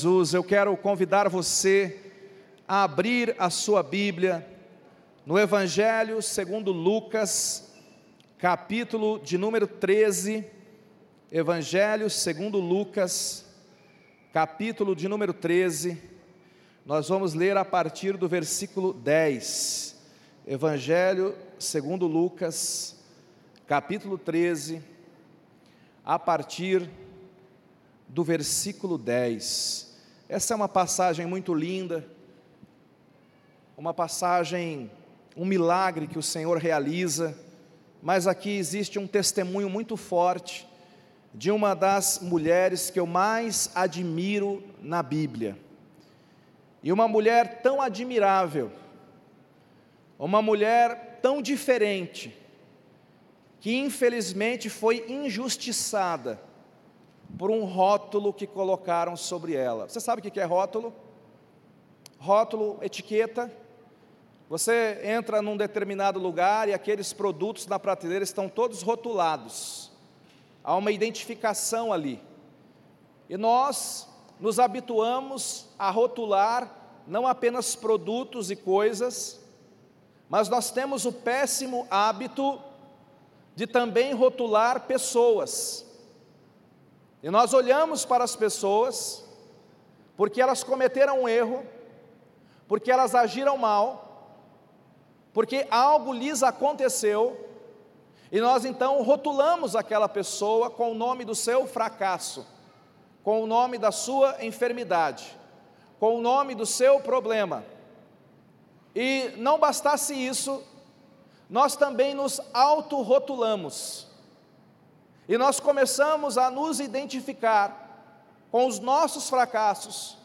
Jesus, eu quero convidar você a abrir a sua Bíblia no Evangelho segundo Lucas, capítulo de número 13. Evangelho segundo Lucas, capítulo de número 13. Nós vamos ler a partir do versículo 10. Evangelho segundo Lucas, capítulo 13, a partir do versículo 10. Essa é uma passagem muito linda, uma passagem, um milagre que o Senhor realiza, mas aqui existe um testemunho muito forte de uma das mulheres que eu mais admiro na Bíblia. E uma mulher tão admirável, uma mulher tão diferente, que infelizmente foi injustiçada por um rótulo que colocaram sobre ela. Você sabe o que é rótulo? Rótulo, etiqueta. Você entra num determinado lugar e aqueles produtos na prateleira estão todos rotulados. Há uma identificação ali. E nós nos habituamos a rotular não apenas produtos e coisas, mas nós temos o péssimo hábito de também rotular pessoas. E nós olhamos para as pessoas, porque elas cometeram um erro, porque elas agiram mal, porque algo lhes aconteceu, e nós então rotulamos aquela pessoa com o nome do seu fracasso, com o nome da sua enfermidade, com o nome do seu problema. E não bastasse isso, nós também nos autorrotulamos. E nós começamos a nos identificar com os nossos fracassos,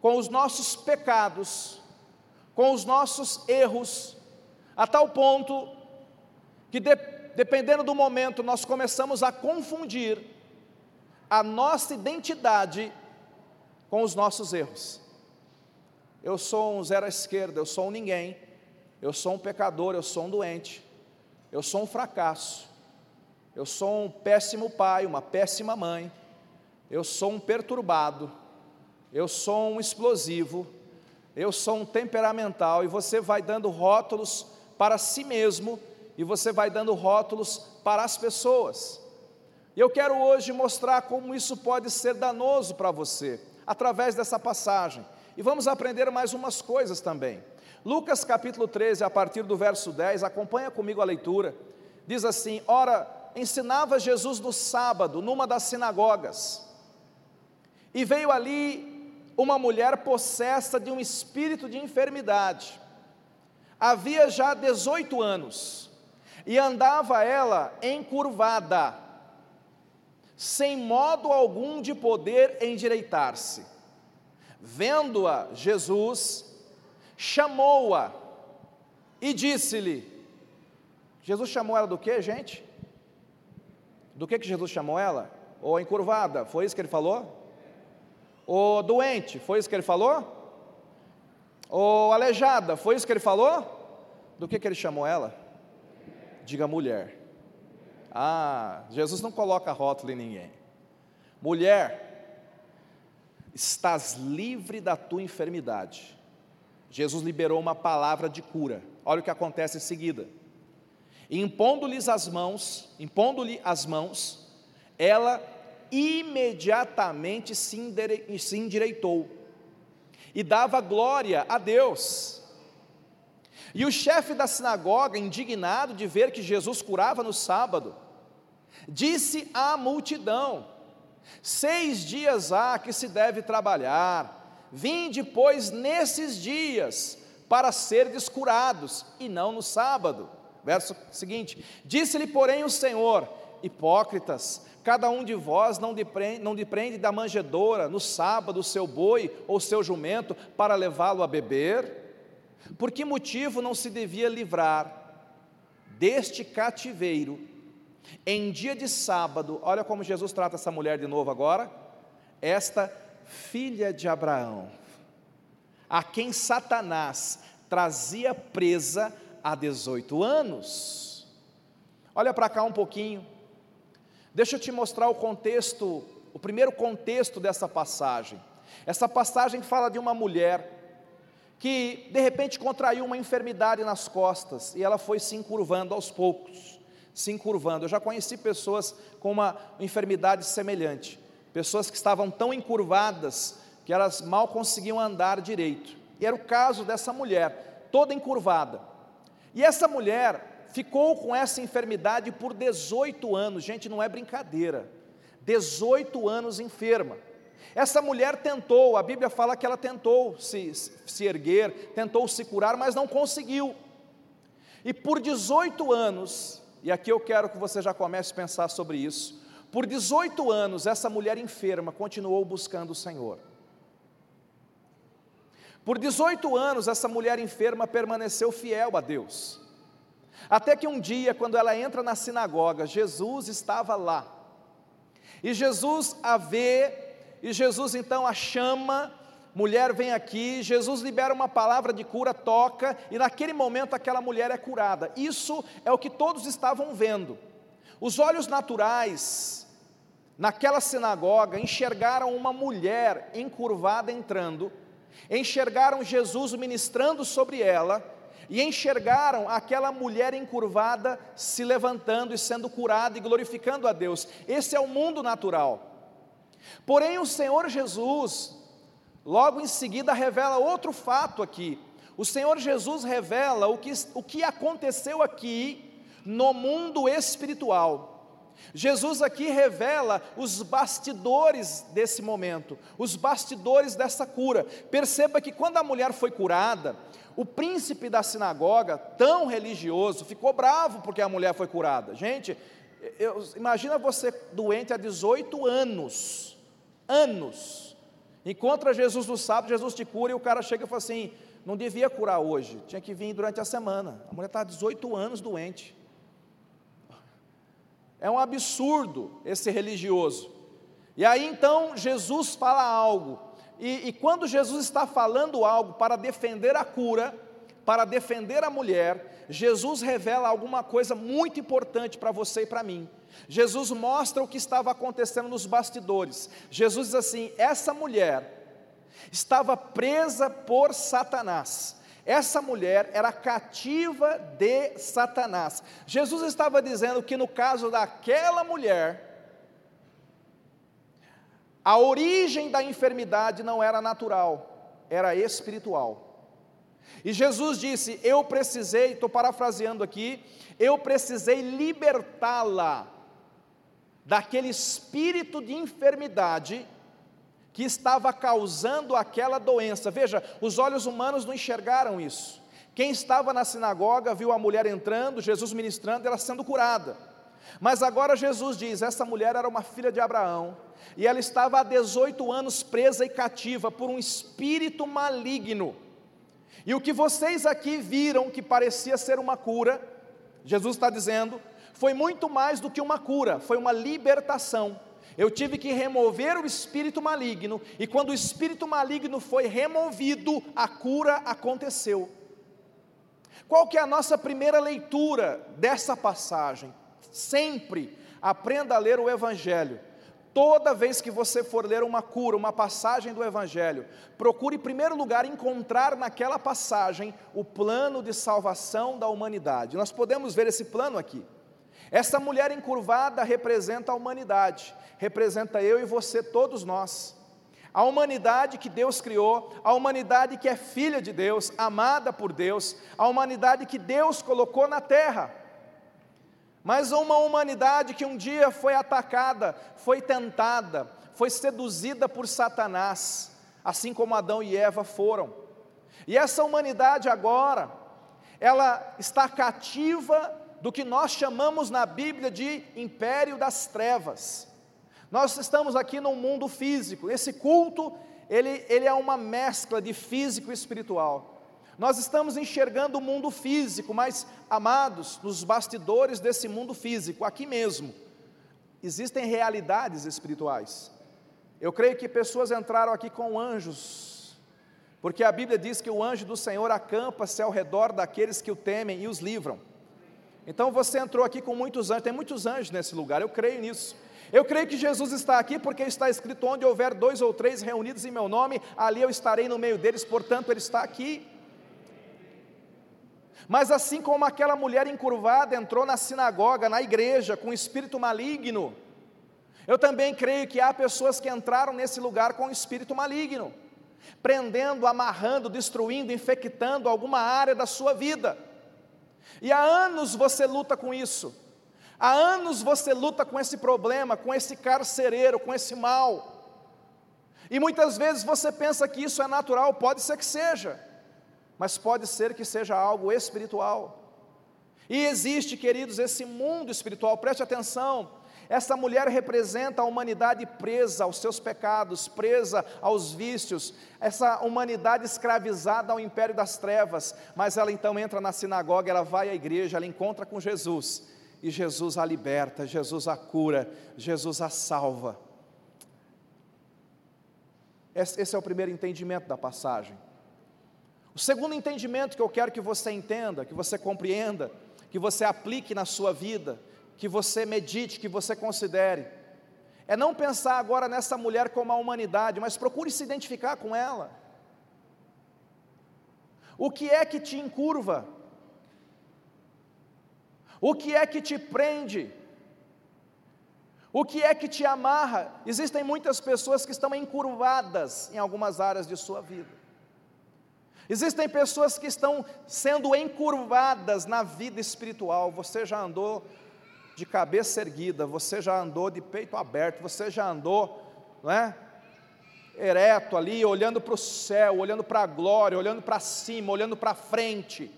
com os nossos pecados, com os nossos erros, a tal ponto que, de, dependendo do momento, nós começamos a confundir a nossa identidade com os nossos erros. Eu sou um zero à esquerda, eu sou um ninguém, eu sou um pecador, eu sou um doente, eu sou um fracasso. Eu sou um péssimo pai, uma péssima mãe. Eu sou um perturbado. Eu sou um explosivo. Eu sou um temperamental. E você vai dando rótulos para si mesmo e você vai dando rótulos para as pessoas. E eu quero hoje mostrar como isso pode ser danoso para você, através dessa passagem. E vamos aprender mais umas coisas também. Lucas capítulo 13, a partir do verso 10, acompanha comigo a leitura. Diz assim: Ora, ensinava Jesus no sábado, numa das sinagogas, e veio ali uma mulher possessa de um espírito de enfermidade. Havia já 18 anos, e andava ela encurvada, sem modo algum de poder endireitar-se. Vendo-a, Jesus chamou-a e disse-lhe: Jesus chamou ela do que, gente? Do que, que Jesus chamou ela? Ou encurvada, foi isso que ele falou? Ou doente, foi isso que ele falou? Ou aleijada, foi isso que ele falou? Do que, que ele chamou ela? Diga mulher. Ah, Jesus não coloca rótulo em ninguém. Mulher, estás livre da tua enfermidade. Jesus liberou uma palavra de cura. Olha o que acontece em seguida. E impondo-lhes as mãos, impondo-lhe as mãos, ela imediatamente se, endire, se endireitou e dava glória a Deus. E o chefe da sinagoga, indignado de ver que Jesus curava no sábado, disse à multidão: Seis dias há que se deve trabalhar, vinde, pois, nesses dias, para ser descurados, e não no sábado. Verso seguinte: Disse-lhe, porém, o Senhor: Hipócritas, cada um de vós não deprende, não da manjedoura no sábado o seu boi ou seu jumento para levá-lo a beber? Por que motivo não se devia livrar deste cativeiro em dia de sábado? Olha como Jesus trata essa mulher de novo agora. Esta filha de Abraão, a quem Satanás trazia presa há 18 anos. Olha para cá um pouquinho. Deixa eu te mostrar o contexto, o primeiro contexto dessa passagem. Essa passagem fala de uma mulher que de repente contraiu uma enfermidade nas costas e ela foi se encurvando aos poucos, se encurvando. Eu já conheci pessoas com uma enfermidade semelhante, pessoas que estavam tão encurvadas que elas mal conseguiam andar direito. E era o caso dessa mulher, toda encurvada. E essa mulher ficou com essa enfermidade por 18 anos, gente, não é brincadeira. 18 anos enferma. Essa mulher tentou, a Bíblia fala que ela tentou se, se erguer, tentou se curar, mas não conseguiu. E por 18 anos, e aqui eu quero que você já comece a pensar sobre isso, por 18 anos essa mulher enferma continuou buscando o Senhor. Por 18 anos essa mulher enferma permaneceu fiel a Deus. Até que um dia, quando ela entra na sinagoga, Jesus estava lá. E Jesus a vê, e Jesus então a chama, mulher vem aqui, Jesus libera uma palavra de cura, toca, e naquele momento aquela mulher é curada. Isso é o que todos estavam vendo. Os olhos naturais, naquela sinagoga, enxergaram uma mulher encurvada entrando, enxergaram Jesus ministrando sobre ela, e enxergaram aquela mulher encurvada se levantando e sendo curada e glorificando a Deus. Esse é o mundo natural. Porém, o Senhor Jesus, logo em seguida, revela outro fato aqui. O Senhor Jesus revela o que, o que aconteceu aqui no mundo espiritual. Jesus aqui revela os bastidores desse momento, os bastidores dessa cura. Perceba que quando a mulher foi curada, o príncipe da sinagoga, tão religioso, ficou bravo porque a mulher foi curada. Gente, eu, imagina você doente há 18 anos, anos, encontra Jesus no sábado, Jesus te cura e o cara chega e fala assim: não devia curar hoje, tinha que vir durante a semana. A mulher está há 18 anos doente. É um absurdo esse religioso. E aí então Jesus fala algo, e, e quando Jesus está falando algo para defender a cura, para defender a mulher, Jesus revela alguma coisa muito importante para você e para mim. Jesus mostra o que estava acontecendo nos bastidores. Jesus diz assim: essa mulher estava presa por Satanás. Essa mulher era cativa de Satanás. Jesus estava dizendo que no caso daquela mulher, a origem da enfermidade não era natural, era espiritual. E Jesus disse: Eu precisei, estou parafraseando aqui, eu precisei libertá-la daquele espírito de enfermidade que estava causando aquela doença. Veja, os olhos humanos não enxergaram isso. Quem estava na sinagoga viu a mulher entrando, Jesus ministrando, ela sendo curada. Mas agora Jesus diz: essa mulher era uma filha de Abraão, e ela estava há 18 anos presa e cativa por um espírito maligno. E o que vocês aqui viram que parecia ser uma cura, Jesus está dizendo, foi muito mais do que uma cura, foi uma libertação. Eu tive que remover o espírito maligno, e quando o espírito maligno foi removido, a cura aconteceu. Qual que é a nossa primeira leitura dessa passagem? Sempre aprenda a ler o Evangelho Toda vez que você for ler uma cura, uma passagem do Evangelho, procure em primeiro lugar encontrar naquela passagem o plano de salvação da humanidade. Nós podemos ver esse plano aqui. Essa mulher encurvada representa a humanidade, representa eu e você, todos nós. A humanidade que Deus criou, a humanidade que é filha de Deus, amada por Deus, a humanidade que Deus colocou na terra mas uma humanidade que um dia foi atacada, foi tentada, foi seduzida por Satanás, assim como Adão e Eva foram. E essa humanidade agora, ela está cativa do que nós chamamos na Bíblia de império das trevas. Nós estamos aqui num mundo físico. Esse culto, ele, ele é uma mescla de físico e espiritual. Nós estamos enxergando o mundo físico, mas, amados, nos bastidores desse mundo físico, aqui mesmo, existem realidades espirituais. Eu creio que pessoas entraram aqui com anjos, porque a Bíblia diz que o anjo do Senhor acampa-se ao redor daqueles que o temem e os livram. Então você entrou aqui com muitos anjos, tem muitos anjos nesse lugar, eu creio nisso. Eu creio que Jesus está aqui porque está escrito: onde houver dois ou três reunidos em meu nome, ali eu estarei no meio deles, portanto, Ele está aqui. Mas assim como aquela mulher encurvada entrou na sinagoga, na igreja, com espírito maligno, eu também creio que há pessoas que entraram nesse lugar com espírito maligno, prendendo, amarrando, destruindo, infectando alguma área da sua vida. E há anos você luta com isso. Há anos você luta com esse problema, com esse carcereiro, com esse mal. E muitas vezes você pensa que isso é natural, pode ser que seja, mas pode ser que seja algo espiritual. E existe, queridos, esse mundo espiritual, preste atenção. Essa mulher representa a humanidade presa aos seus pecados, presa aos vícios, essa humanidade escravizada ao império das trevas. Mas ela então entra na sinagoga, ela vai à igreja, ela encontra com Jesus, e Jesus a liberta, Jesus a cura, Jesus a salva. Esse é o primeiro entendimento da passagem. O segundo entendimento que eu quero que você entenda, que você compreenda, que você aplique na sua vida, que você medite, que você considere. É não pensar agora nessa mulher como a humanidade, mas procure se identificar com ela. O que é que te encurva? O que é que te prende? O que é que te amarra? Existem muitas pessoas que estão encurvadas em algumas áreas de sua vida. Existem pessoas que estão sendo encurvadas na vida espiritual. Você já andou de cabeça erguida, você já andou de peito aberto, você já andou, não é? Ereto ali, olhando para o céu, olhando para a glória, olhando para cima, olhando para frente.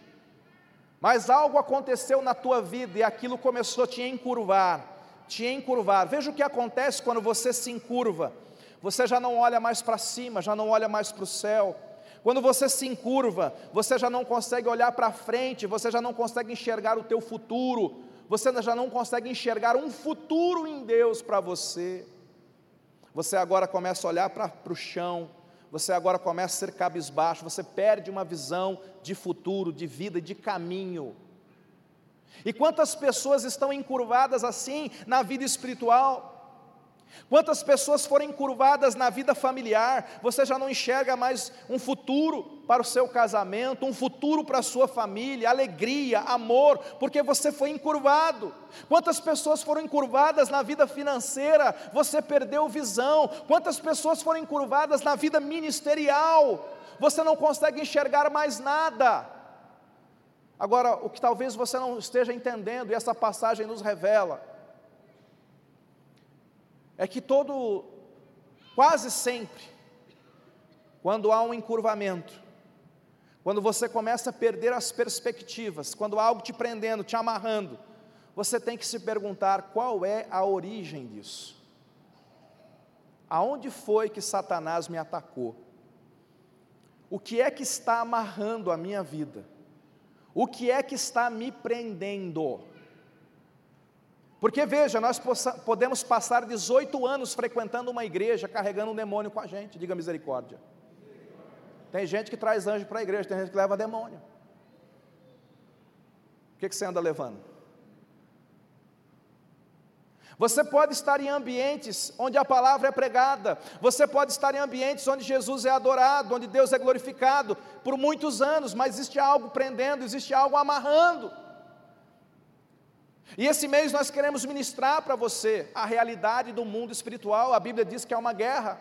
Mas algo aconteceu na tua vida e aquilo começou a te encurvar, te encurvar. Veja o que acontece quando você se encurva. Você já não olha mais para cima, já não olha mais para o céu. Quando você se encurva, você já não consegue olhar para frente, você já não consegue enxergar o teu futuro, você já não consegue enxergar um futuro em Deus para você. Você agora começa a olhar para o chão, você agora começa a ser cabisbaixo, você perde uma visão de futuro, de vida, de caminho. E quantas pessoas estão encurvadas assim na vida espiritual? Quantas pessoas foram encurvadas na vida familiar, você já não enxerga mais um futuro para o seu casamento, um futuro para a sua família, alegria, amor, porque você foi encurvado. Quantas pessoas foram encurvadas na vida financeira, você perdeu visão. Quantas pessoas foram encurvadas na vida ministerial, você não consegue enxergar mais nada. Agora, o que talvez você não esteja entendendo, e essa passagem nos revela, é que todo, quase sempre, quando há um encurvamento, quando você começa a perder as perspectivas, quando há algo te prendendo, te amarrando, você tem que se perguntar qual é a origem disso. Aonde foi que Satanás me atacou? O que é que está amarrando a minha vida? O que é que está me prendendo? Porque veja, nós podemos passar 18 anos frequentando uma igreja carregando um demônio com a gente, diga misericórdia. Tem gente que traz anjo para a igreja, tem gente que leva demônio. O que, que você anda levando? Você pode estar em ambientes onde a palavra é pregada, você pode estar em ambientes onde Jesus é adorado, onde Deus é glorificado por muitos anos, mas existe algo prendendo, existe algo amarrando. E esse mês nós queremos ministrar para você a realidade do mundo espiritual. A Bíblia diz que é uma guerra.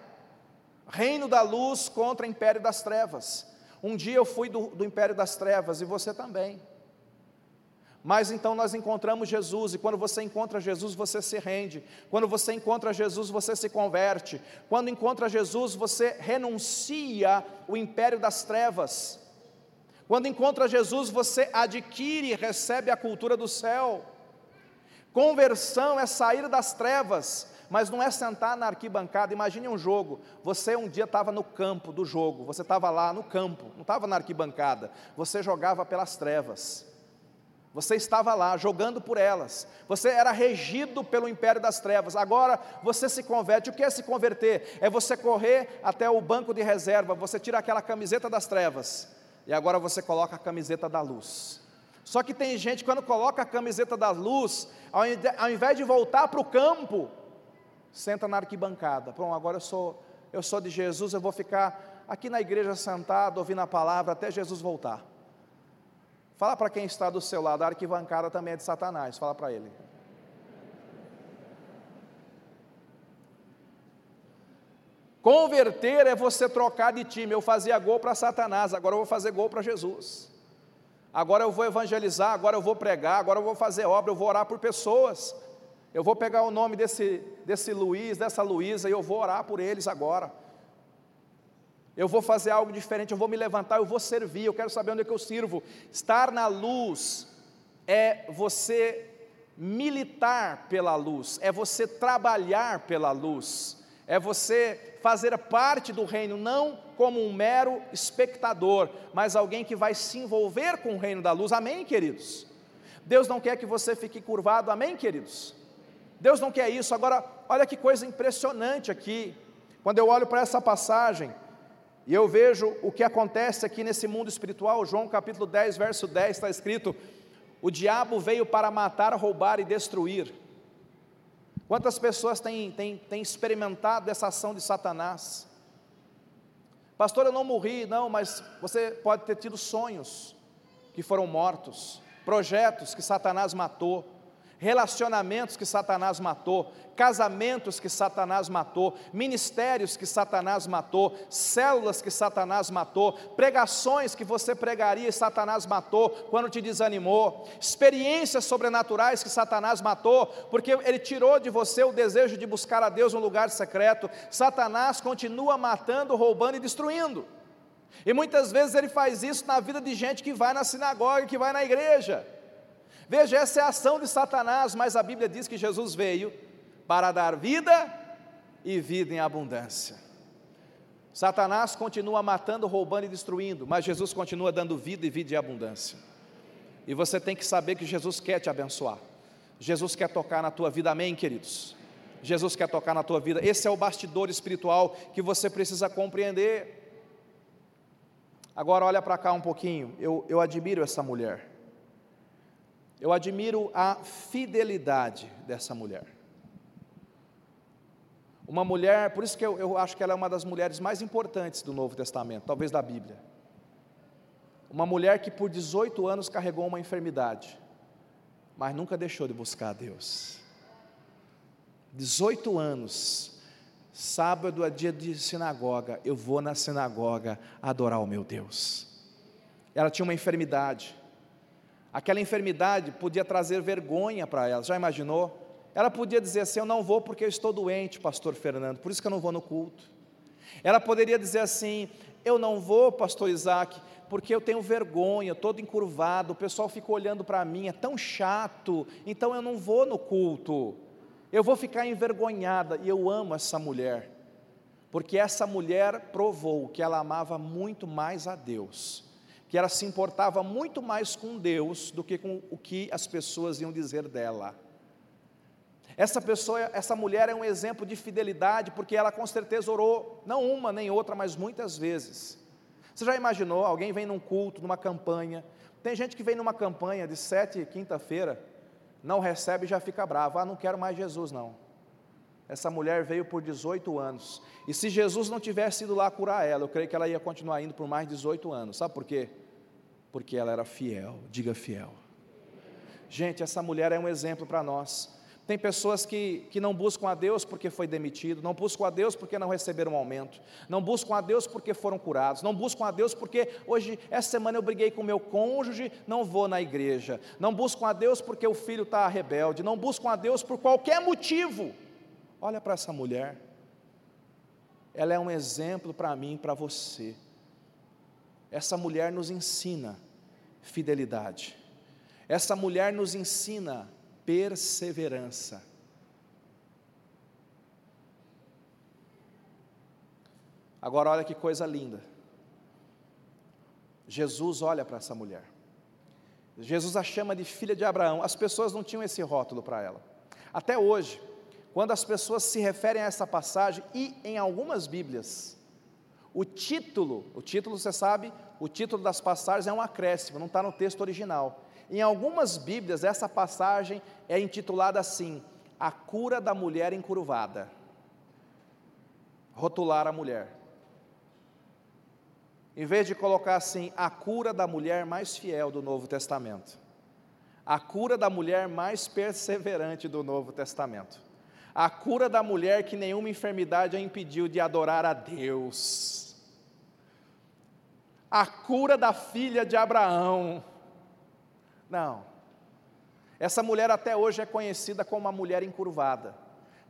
Reino da luz contra o império das trevas. Um dia eu fui do, do império das trevas e você também. Mas então nós encontramos Jesus, e quando você encontra Jesus, você se rende. Quando você encontra Jesus, você se converte. Quando encontra Jesus, você renuncia o império das trevas. Quando encontra Jesus, você adquire e recebe a cultura do céu. Conversão é sair das trevas, mas não é sentar na arquibancada. Imagine um jogo. Você um dia estava no campo do jogo, você estava lá no campo, não estava na arquibancada. Você jogava pelas trevas. Você estava lá jogando por elas. Você era regido pelo império das trevas. Agora você se converte. O que é se converter? É você correr até o banco de reserva. Você tira aquela camiseta das trevas e agora você coloca a camiseta da luz. Só que tem gente quando coloca a camiseta da luz, ao invés de voltar para o campo, Senta na arquibancada. Pronto, agora eu sou, eu sou de Jesus, eu vou ficar aqui na igreja sentado, ouvindo a palavra até Jesus voltar. Fala para quem está do seu lado, a arquibancada também é de Satanás. Fala para ele. Converter é você trocar de time. Eu fazia gol para Satanás, agora eu vou fazer gol para Jesus. Agora eu vou evangelizar, agora eu vou pregar, agora eu vou fazer obra, eu vou orar por pessoas. Eu vou pegar o nome desse, desse Luiz, dessa Luísa, e eu vou orar por eles agora. Eu vou fazer algo diferente, eu vou me levantar, eu vou servir, eu quero saber onde é que eu sirvo. Estar na luz é você militar pela luz, é você trabalhar pela luz é você fazer parte do reino, não como um mero espectador, mas alguém que vai se envolver com o reino da luz. Amém, queridos? Deus não quer que você fique curvado, amém, queridos? Deus não quer isso. Agora, olha que coisa impressionante aqui. Quando eu olho para essa passagem e eu vejo o que acontece aqui nesse mundo espiritual, João capítulo 10, verso 10 está escrito: O diabo veio para matar, roubar e destruir. Quantas pessoas têm, têm, têm experimentado essa ação de Satanás? Pastor, eu não morri, não, mas você pode ter tido sonhos que foram mortos, projetos que Satanás matou relacionamentos que Satanás matou, casamentos que Satanás matou, ministérios que Satanás matou, células que Satanás matou, pregações que você pregaria e Satanás matou quando te desanimou, experiências sobrenaturais que Satanás matou, porque ele tirou de você o desejo de buscar a Deus no lugar secreto. Satanás continua matando, roubando e destruindo. E muitas vezes ele faz isso na vida de gente que vai na sinagoga, que vai na igreja. Veja, essa é a ação de Satanás, mas a Bíblia diz que Jesus veio para dar vida e vida em abundância. Satanás continua matando, roubando e destruindo, mas Jesus continua dando vida e vida em abundância. E você tem que saber que Jesus quer te abençoar. Jesus quer tocar na tua vida, amém, queridos? Jesus quer tocar na tua vida. Esse é o bastidor espiritual que você precisa compreender. Agora olha para cá um pouquinho. Eu, eu admiro essa mulher. Eu admiro a fidelidade dessa mulher. Uma mulher, por isso que eu, eu, acho que ela é uma das mulheres mais importantes do Novo Testamento, talvez da Bíblia. Uma mulher que por 18 anos carregou uma enfermidade, mas nunca deixou de buscar a Deus. 18 anos, sábado é dia de sinagoga, eu vou na sinagoga adorar o meu Deus. Ela tinha uma enfermidade, Aquela enfermidade podia trazer vergonha para ela, já imaginou? Ela podia dizer assim: Eu não vou porque eu estou doente, Pastor Fernando, por isso que eu não vou no culto. Ela poderia dizer assim: Eu não vou, Pastor Isaac, porque eu tenho vergonha, todo encurvado, o pessoal fica olhando para mim, é tão chato, então eu não vou no culto. Eu vou ficar envergonhada, e eu amo essa mulher, porque essa mulher provou que ela amava muito mais a Deus que ela se importava muito mais com Deus do que com o que as pessoas iam dizer dela. Essa pessoa, essa mulher é um exemplo de fidelidade, porque ela com certeza orou, não uma nem outra, mas muitas vezes. Você já imaginou, alguém vem num culto, numa campanha, tem gente que vem numa campanha de sete quinta-feira, não recebe e já fica bravo, ah, não quero mais Jesus não. Essa mulher veio por 18 anos. E se Jesus não tivesse ido lá curar ela, eu creio que ela ia continuar indo por mais 18 anos. Sabe por quê? Porque ela era fiel. Diga fiel. Gente, essa mulher é um exemplo para nós. Tem pessoas que, que não buscam a Deus porque foi demitido, não buscam a Deus porque não receberam um aumento, não buscam a Deus porque foram curados, não buscam a Deus porque hoje, essa semana eu briguei com meu cônjuge, não vou na igreja, não buscam a Deus porque o filho está rebelde, não buscam a Deus por qualquer motivo. Olha para essa mulher, ela é um exemplo para mim e para você. Essa mulher nos ensina fidelidade, essa mulher nos ensina perseverança. Agora, olha que coisa linda. Jesus olha para essa mulher. Jesus a chama de filha de Abraão. As pessoas não tinham esse rótulo para ela. Até hoje, quando as pessoas se referem a essa passagem, e em algumas Bíblias, o título, o título você sabe, o título das passagens é um acréscimo, não está no texto original. Em algumas Bíblias, essa passagem é intitulada assim: A cura da mulher encurvada. rotular a mulher. Em vez de colocar assim, a cura da mulher mais fiel do Novo Testamento, a cura da mulher mais perseverante do Novo Testamento, a cura da mulher que nenhuma enfermidade a impediu de adorar a Deus, a cura da filha de Abraão. Não, essa mulher até hoje é conhecida como uma mulher encurvada,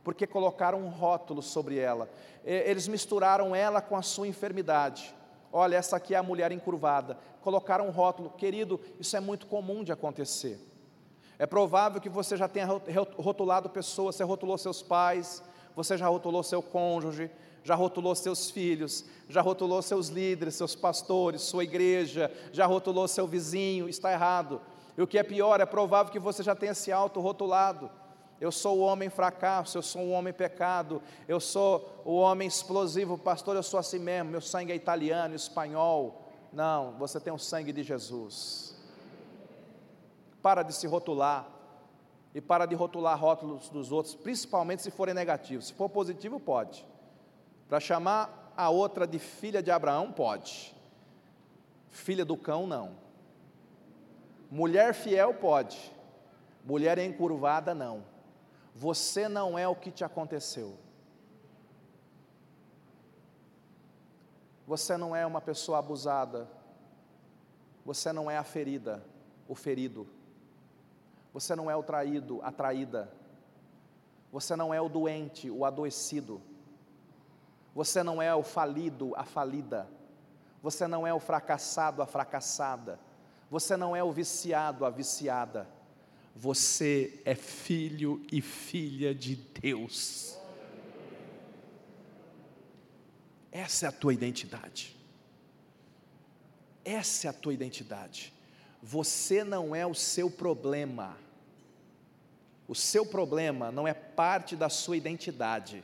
porque colocaram um rótulo sobre ela, eles misturaram ela com a sua enfermidade. Olha, essa aqui é a mulher encurvada. Colocaram um rótulo, querido, isso é muito comum de acontecer. É provável que você já tenha rotulado pessoas, você rotulou seus pais, você já rotulou seu cônjuge, já rotulou seus filhos, já rotulou seus líderes, seus pastores, sua igreja, já rotulou seu vizinho, está errado. E o que é pior, é provável que você já tenha se auto-rotulado. Eu sou o homem fracasso, eu sou o homem pecado, eu sou o homem explosivo, pastor, eu sou assim mesmo, meu sangue é italiano, espanhol. Não, você tem o sangue de Jesus. Para de se rotular e para de rotular rótulos dos outros, principalmente se forem negativos. Se for positivo, pode. Para chamar a outra de filha de Abraão, pode. Filha do cão, não. Mulher fiel, pode. Mulher encurvada, não. Você não é o que te aconteceu. Você não é uma pessoa abusada. Você não é a ferida, o ferido. Você não é o traído, a traída. Você não é o doente, o adoecido. Você não é o falido, a falida. Você não é o fracassado, a fracassada. Você não é o viciado, a viciada. Você é filho e filha de Deus. Essa é a tua identidade. Essa é a tua identidade. Você não é o seu problema. O seu problema não é parte da sua identidade.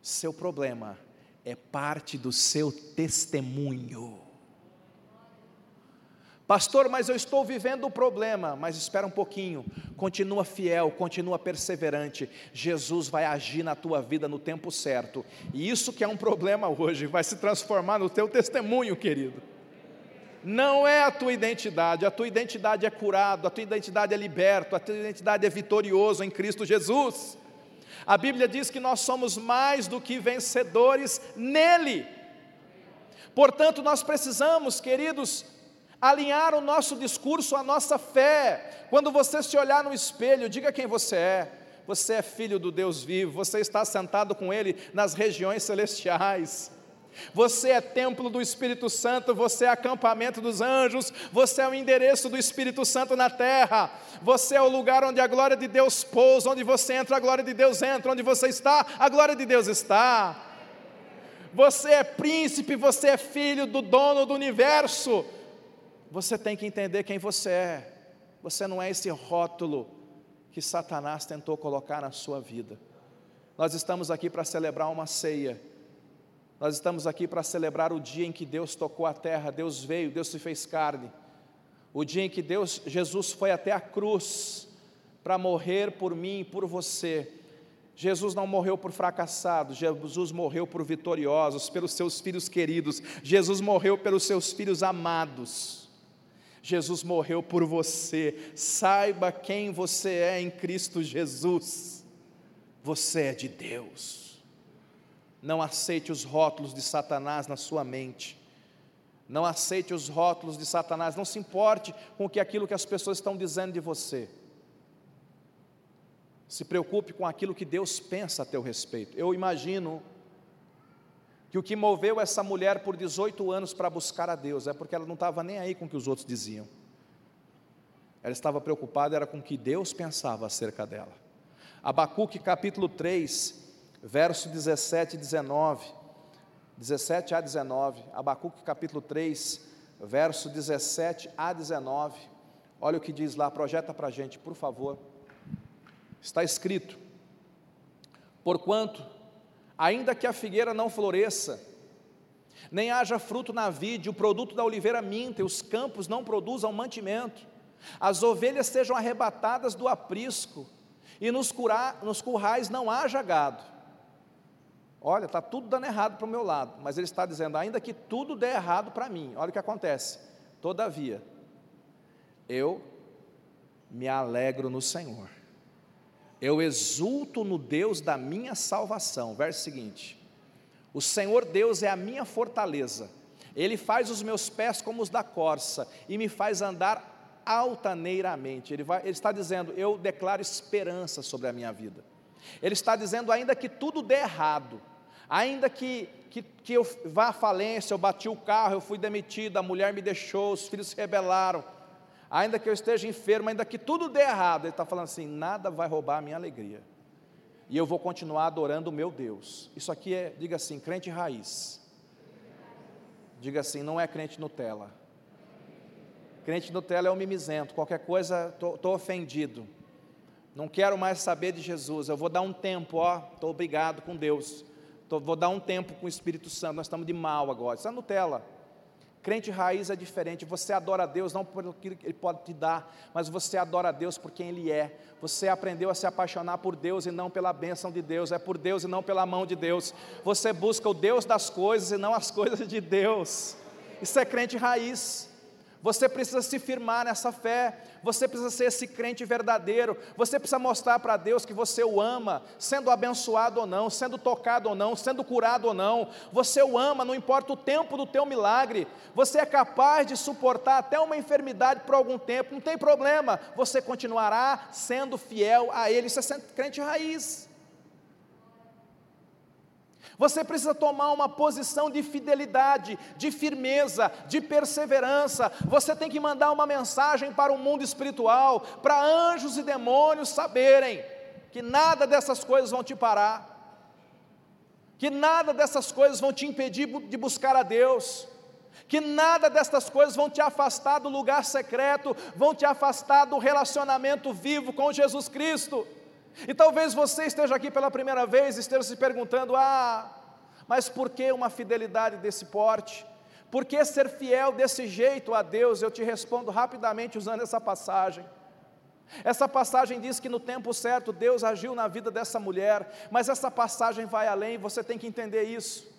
Seu problema é parte do seu testemunho. Pastor, mas eu estou vivendo o problema. Mas espera um pouquinho, continua fiel, continua perseverante. Jesus vai agir na tua vida no tempo certo. E isso que é um problema hoje, vai se transformar no teu testemunho, querido. Não é a tua identidade, a tua identidade é curado, a tua identidade é liberto, a tua identidade é vitorioso em Cristo Jesus. A Bíblia diz que nós somos mais do que vencedores nele. Portanto, nós precisamos, queridos, alinhar o nosso discurso à nossa fé. Quando você se olhar no espelho, diga quem você é. Você é filho do Deus vivo, você está sentado com Ele nas regiões celestiais. Você é templo do Espírito Santo, você é acampamento dos anjos, você é o endereço do Espírito Santo na terra, você é o lugar onde a glória de Deus pousa, onde você entra, a glória de Deus entra, onde você está, a glória de Deus está. Você é príncipe, você é filho do dono do universo, você tem que entender quem você é. Você não é esse rótulo que Satanás tentou colocar na sua vida. Nós estamos aqui para celebrar uma ceia. Nós estamos aqui para celebrar o dia em que Deus tocou a terra, Deus veio, Deus se fez carne. O dia em que Deus, Jesus foi até a cruz para morrer por mim e por você. Jesus não morreu por fracassados, Jesus morreu por vitoriosos, pelos seus filhos queridos, Jesus morreu pelos seus filhos amados. Jesus morreu por você. Saiba quem você é em Cristo Jesus. Você é de Deus. Não aceite os rótulos de Satanás na sua mente. Não aceite os rótulos de Satanás. Não se importe com que aquilo que as pessoas estão dizendo de você. Se preocupe com aquilo que Deus pensa a teu respeito. Eu imagino que o que moveu essa mulher por 18 anos para buscar a Deus é porque ela não estava nem aí com o que os outros diziam. Ela estava preocupada era com o que Deus pensava acerca dela. Abacuque capítulo 3, verso 17 e 19. 17 a 19. Abacuque capítulo 3, verso 17 a 19. Olha o que diz lá, projeta para a gente, por favor. Está escrito: Porquanto ainda que a figueira não floresça, nem haja fruto na vide, o produto da oliveira minta, e os campos não produzam mantimento, as ovelhas sejam arrebatadas do aprisco, e nos, nos currais não haja gado. Olha, está tudo dando errado para o meu lado, mas ele está dizendo, ainda que tudo dê errado para mim, olha o que acontece. Todavia, eu me alegro no Senhor, eu exulto no Deus da minha salvação. Verso seguinte: O Senhor Deus é a minha fortaleza, Ele faz os meus pés como os da corça e me faz andar altaneiramente. Ele, vai, ele está dizendo: Eu declaro esperança sobre a minha vida. Ele está dizendo, ainda que tudo dê errado, Ainda que, que, que eu vá à falência, eu bati o carro, eu fui demitido, a mulher me deixou, os filhos se rebelaram, ainda que eu esteja enfermo, ainda que tudo dê errado, ele está falando assim: nada vai roubar a minha alegria, e eu vou continuar adorando o meu Deus. Isso aqui é, diga assim, crente raiz. Diga assim, não é crente Nutella. Crente Nutella é um mimizento, qualquer coisa, estou ofendido. Não quero mais saber de Jesus, eu vou dar um tempo, ó, estou obrigado com Deus. Tô, vou dar um tempo com o Espírito Santo, nós estamos de mal agora. Isso é Nutella. Crente raiz é diferente. Você adora a Deus não aquilo que Ele pode te dar, mas você adora a Deus por quem Ele é. Você aprendeu a se apaixonar por Deus e não pela bênção de Deus, é por Deus e não pela mão de Deus. Você busca o Deus das coisas e não as coisas de Deus. Isso é crente raiz. Você precisa se firmar nessa fé, você precisa ser esse crente verdadeiro, você precisa mostrar para Deus que você o ama, sendo abençoado ou não, sendo tocado ou não, sendo curado ou não, você o ama, não importa o tempo do teu milagre, você é capaz de suportar até uma enfermidade por algum tempo, não tem problema, você continuará sendo fiel a Ele, isso é crente raiz. Você precisa tomar uma posição de fidelidade, de firmeza, de perseverança. Você tem que mandar uma mensagem para o mundo espiritual, para anjos e demônios saberem que nada dessas coisas vão te parar, que nada dessas coisas vão te impedir de buscar a Deus que nada destas coisas vão te afastar do lugar secreto, vão te afastar do relacionamento vivo com Jesus Cristo. E talvez você esteja aqui pela primeira vez e esteja se perguntando: ah, mas por que uma fidelidade desse porte? Por que ser fiel desse jeito a Deus? Eu te respondo rapidamente usando essa passagem. Essa passagem diz que no tempo certo Deus agiu na vida dessa mulher, mas essa passagem vai além, você tem que entender isso.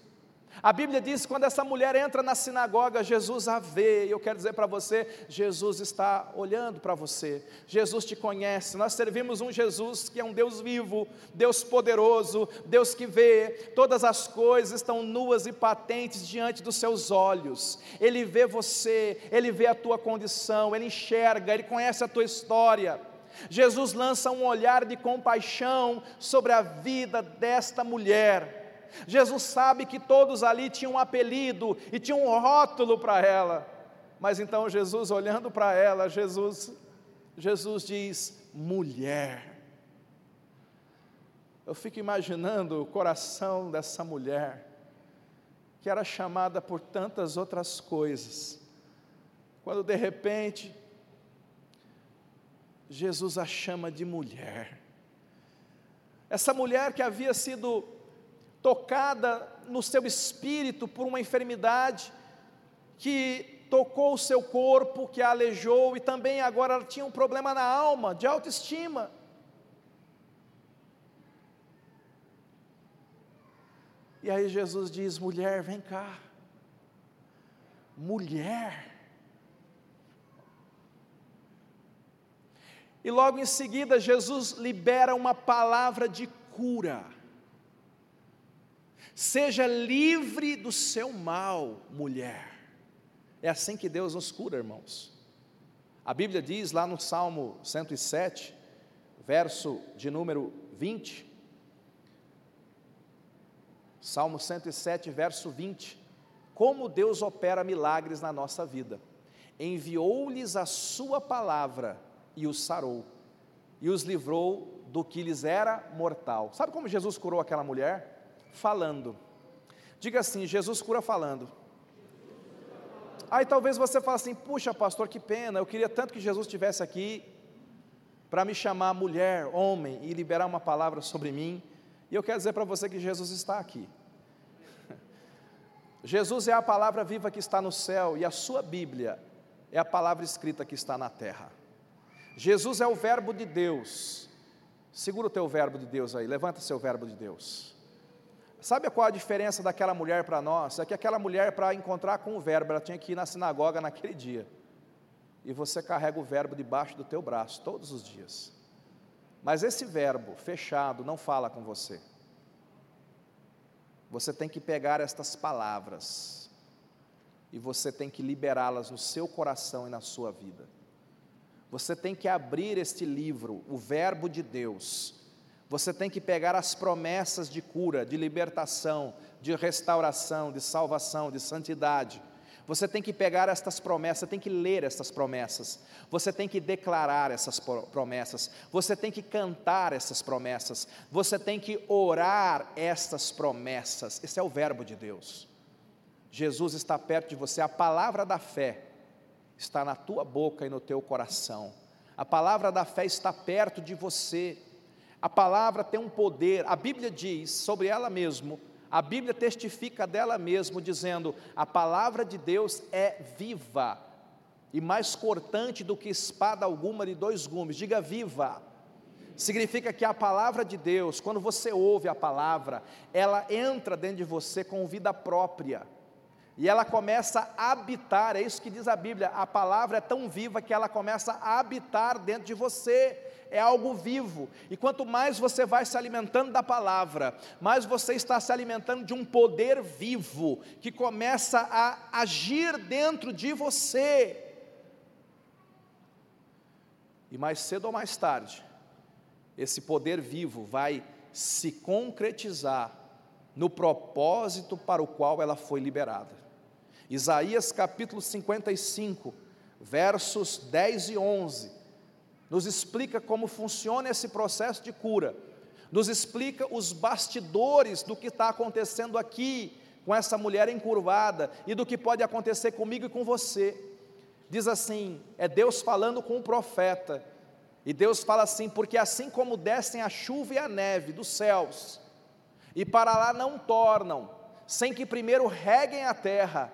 A Bíblia diz que quando essa mulher entra na sinagoga, Jesus a vê, e eu quero dizer para você: Jesus está olhando para você, Jesus te conhece. Nós servimos um Jesus que é um Deus vivo, Deus poderoso, Deus que vê, todas as coisas estão nuas e patentes diante dos seus olhos. Ele vê você, ele vê a tua condição, ele enxerga, ele conhece a tua história. Jesus lança um olhar de compaixão sobre a vida desta mulher Jesus sabe que todos ali tinham um apelido e tinham um rótulo para ela. Mas então Jesus olhando para ela, Jesus Jesus diz: "Mulher". Eu fico imaginando o coração dessa mulher, que era chamada por tantas outras coisas, quando de repente Jesus a chama de mulher. Essa mulher que havia sido tocada no seu espírito por uma enfermidade que tocou o seu corpo, que a aleijou, e também agora ela tinha um problema na alma, de autoestima. E aí Jesus diz: mulher, vem cá. Mulher. E logo em seguida, Jesus libera uma palavra de cura. Seja livre do seu mal, mulher. É assim que Deus nos cura, irmãos. A Bíblia diz lá no Salmo 107, verso de número 20. Salmo 107, verso 20. Como Deus opera milagres na nossa vida. Enviou-lhes a sua palavra e os sarou, e os livrou do que lhes era mortal. Sabe como Jesus curou aquela mulher? Falando. Diga assim: Jesus cura falando. Aí talvez você fale assim: puxa, pastor, que pena, eu queria tanto que Jesus estivesse aqui para me chamar mulher, homem e liberar uma palavra sobre mim. E eu quero dizer para você que Jesus está aqui. Jesus é a palavra viva que está no céu e a sua Bíblia é a palavra escrita que está na terra. Jesus é o Verbo de Deus. Segura o teu Verbo de Deus aí, levanta seu Verbo de Deus. Sabe qual a diferença daquela mulher para nós? É que aquela mulher, para encontrar com o verbo, ela tinha que ir na sinagoga naquele dia. E você carrega o verbo debaixo do teu braço todos os dias. Mas esse verbo fechado não fala com você. Você tem que pegar estas palavras e você tem que liberá-las no seu coração e na sua vida. Você tem que abrir este livro, o Verbo de Deus, você tem que pegar as promessas de cura, de libertação, de restauração, de salvação, de santidade. Você tem que pegar estas promessas, tem que ler estas promessas. Você tem que declarar essas promessas. Você tem que cantar essas promessas. Você tem que orar estas promessas. Esse é o verbo de Deus. Jesus está perto de você. A palavra da fé está na tua boca e no teu coração. A palavra da fé está perto de você. A palavra tem um poder, a Bíblia diz sobre ela mesmo, a Bíblia testifica dela mesmo, dizendo: a palavra de Deus é viva e mais cortante do que espada alguma de dois gumes. Diga viva. Significa que a palavra de Deus, quando você ouve a palavra, ela entra dentro de você com vida própria. E ela começa a habitar, é isso que diz a Bíblia. A palavra é tão viva que ela começa a habitar dentro de você é algo vivo. E quanto mais você vai se alimentando da palavra, mais você está se alimentando de um poder vivo que começa a agir dentro de você. E mais cedo ou mais tarde, esse poder vivo vai se concretizar no propósito para o qual ela foi liberada. Isaías capítulo 55, versos 10 e 11 nos explica como funciona esse processo de cura, nos explica os bastidores do que está acontecendo aqui com essa mulher encurvada e do que pode acontecer comigo e com você. Diz assim: é Deus falando com o profeta, e Deus fala assim: porque assim como descem a chuva e a neve dos céus, e para lá não tornam, sem que primeiro reguem a terra,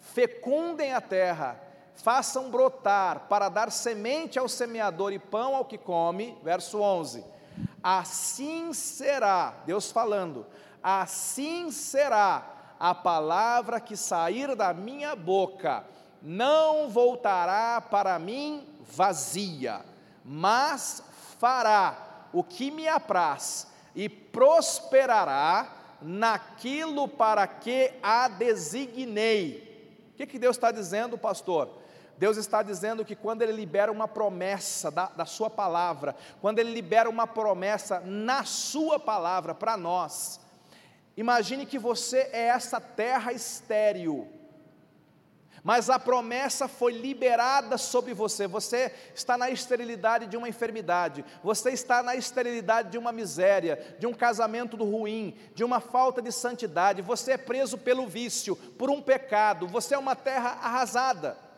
fecundem a terra, façam brotar para dar semente ao semeador e pão ao que come, verso 11. Assim será, Deus falando, assim será a palavra que sair da minha boca, não voltará para mim vazia, mas fará o que me apraz e prosperará naquilo para que a designei. O que, que Deus está dizendo, pastor? Deus está dizendo que quando Ele libera uma promessa da, da Sua palavra, quando Ele libera uma promessa na Sua palavra para nós, imagine que você é essa terra estéril, mas a promessa foi liberada sobre você. Você está na esterilidade de uma enfermidade, você está na esterilidade de uma miséria, de um casamento ruim, de uma falta de santidade. Você é preso pelo vício, por um pecado. Você é uma terra arrasada.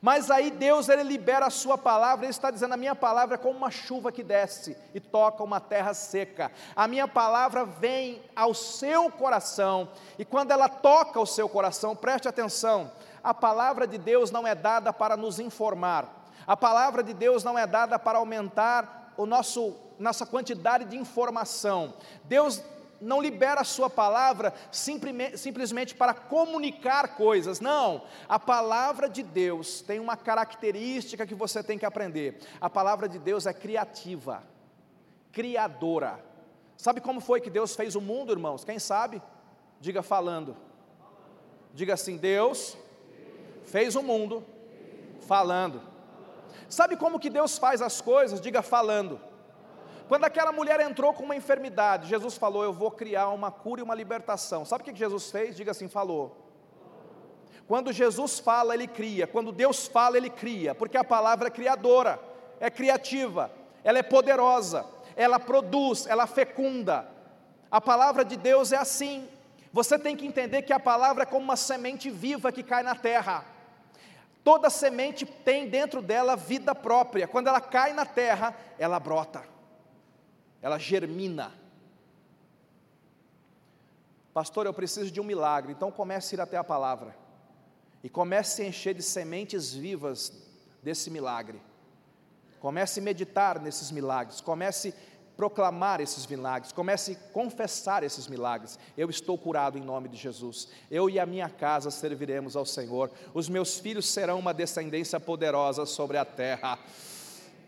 Mas aí Deus ele libera a sua palavra, ele está dizendo: a minha palavra é como uma chuva que desce e toca uma terra seca. A minha palavra vem ao seu coração, e quando ela toca o seu coração, preste atenção, a palavra de Deus não é dada para nos informar. A palavra de Deus não é dada para aumentar o nosso nossa quantidade de informação. Deus não libera a sua palavra simplesmente para comunicar coisas, não. A palavra de Deus tem uma característica que você tem que aprender: a palavra de Deus é criativa, criadora. Sabe como foi que Deus fez o mundo, irmãos? Quem sabe? Diga falando. Diga assim: Deus fez o mundo falando. Sabe como que Deus faz as coisas? Diga falando. Quando aquela mulher entrou com uma enfermidade, Jesus falou: Eu vou criar uma cura e uma libertação. Sabe o que Jesus fez? Diga assim: falou. Quando Jesus fala, ele cria. Quando Deus fala, ele cria. Porque a palavra é criadora, é criativa, ela é poderosa, ela produz, ela fecunda. A palavra de Deus é assim. Você tem que entender que a palavra é como uma semente viva que cai na terra. Toda semente tem dentro dela vida própria. Quando ela cai na terra, ela brota ela germina. Pastor, eu preciso de um milagre, então comece a ir até a palavra e comece a encher de sementes vivas desse milagre. Comece a meditar nesses milagres, comece proclamar esses milagres, comece a confessar esses milagres. Eu estou curado em nome de Jesus. Eu e a minha casa serviremos ao Senhor. Os meus filhos serão uma descendência poderosa sobre a terra.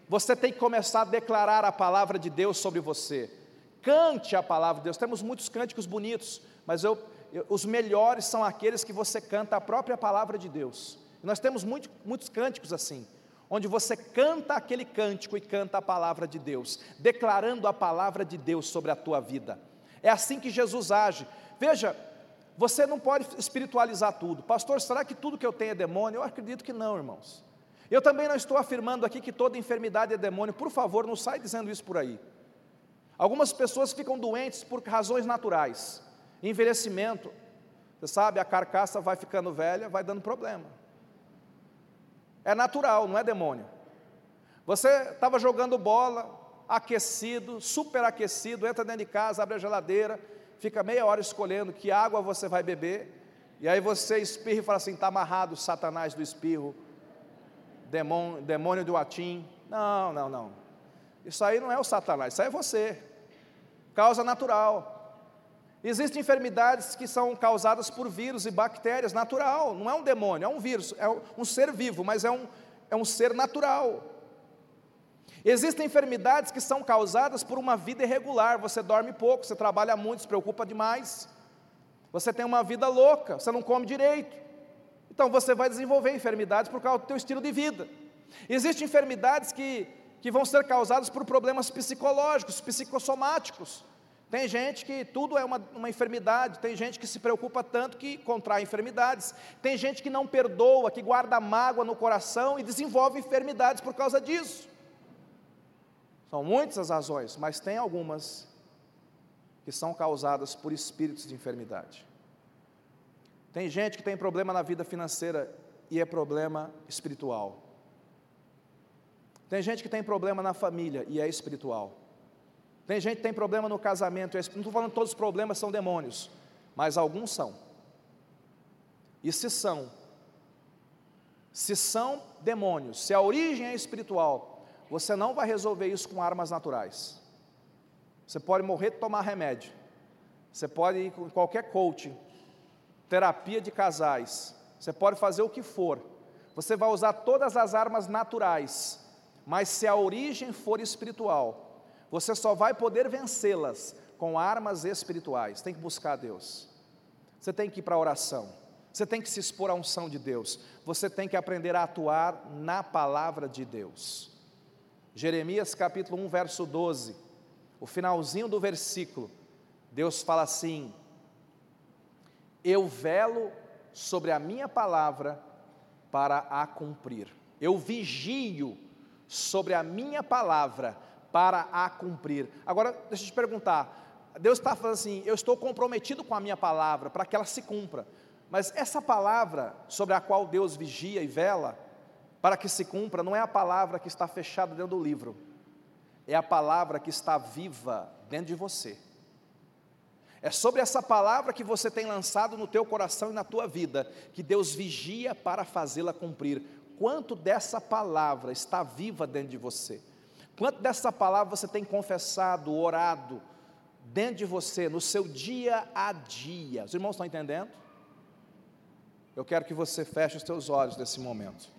Você tem que começar a declarar a palavra de Deus sobre você. Cante a palavra de Deus. Temos muitos cânticos bonitos, mas eu, eu, os melhores são aqueles que você canta a própria palavra de Deus. Nós temos muito, muitos cânticos assim onde você canta aquele cântico e canta a palavra de Deus, declarando a palavra de Deus sobre a tua vida. É assim que Jesus age. Veja, você não pode espiritualizar tudo. Pastor, será que tudo que eu tenho é demônio? Eu acredito que não, irmãos. Eu também não estou afirmando aqui que toda enfermidade é demônio. Por favor, não sai dizendo isso por aí. Algumas pessoas ficam doentes por razões naturais. Envelhecimento, você sabe, a carcaça vai ficando velha, vai dando problema. É natural, não é demônio. Você estava jogando bola, aquecido, super aquecido, entra dentro de casa, abre a geladeira, fica meia hora escolhendo que água você vai beber, e aí você espirra e fala assim: está amarrado Satanás do espirro, demônio, demônio do atim. Não, não, não. Isso aí não é o Satanás, isso aí é você. Causa natural. Existem enfermidades que são causadas por vírus e bactérias, natural, não é um demônio, é um vírus, é um ser vivo, mas é um, é um ser natural. Existem enfermidades que são causadas por uma vida irregular, você dorme pouco, você trabalha muito, se preocupa demais, você tem uma vida louca, você não come direito, então você vai desenvolver enfermidades por causa do teu estilo de vida. Existem enfermidades que, que vão ser causadas por problemas psicológicos, psicossomáticos, tem gente que tudo é uma, uma, enfermidade, tem gente que se preocupa tanto que contrai enfermidades, tem gente que não perdoa, que guarda mágoa no coração e desenvolve enfermidades por causa disso. São muitas as razões, mas tem algumas que são causadas por espíritos de enfermidade. Tem gente que tem problema na vida financeira e é problema espiritual. Tem gente que tem problema na família e é espiritual. Tem gente que tem problema no casamento, não estou falando que todos os problemas são demônios, mas alguns são. E se são, se são demônios, se a origem é espiritual, você não vai resolver isso com armas naturais. Você pode morrer de tomar remédio, você pode ir com qualquer coach, terapia de casais, você pode fazer o que for, você vai usar todas as armas naturais, mas se a origem for espiritual, você só vai poder vencê-las com armas espirituais. Tem que buscar Deus. Você tem que ir para a oração. Você tem que se expor à unção de Deus. Você tem que aprender a atuar na palavra de Deus. Jeremias capítulo 1, verso 12. O finalzinho do versículo. Deus fala assim: Eu velo sobre a minha palavra para a cumprir. Eu vigio sobre a minha palavra para a cumprir. Agora, deixa eu te perguntar: Deus está falando assim, eu estou comprometido com a minha palavra para que ela se cumpra. Mas essa palavra sobre a qual Deus vigia e vela para que se cumpra, não é a palavra que está fechada dentro do livro, é a palavra que está viva dentro de você. É sobre essa palavra que você tem lançado no teu coração e na tua vida, que Deus vigia para fazê-la cumprir. Quanto dessa palavra está viva dentro de você? Quanto dessa palavra você tem confessado, orado, dentro de você, no seu dia a dia? Os irmãos estão entendendo? Eu quero que você feche os seus olhos nesse momento.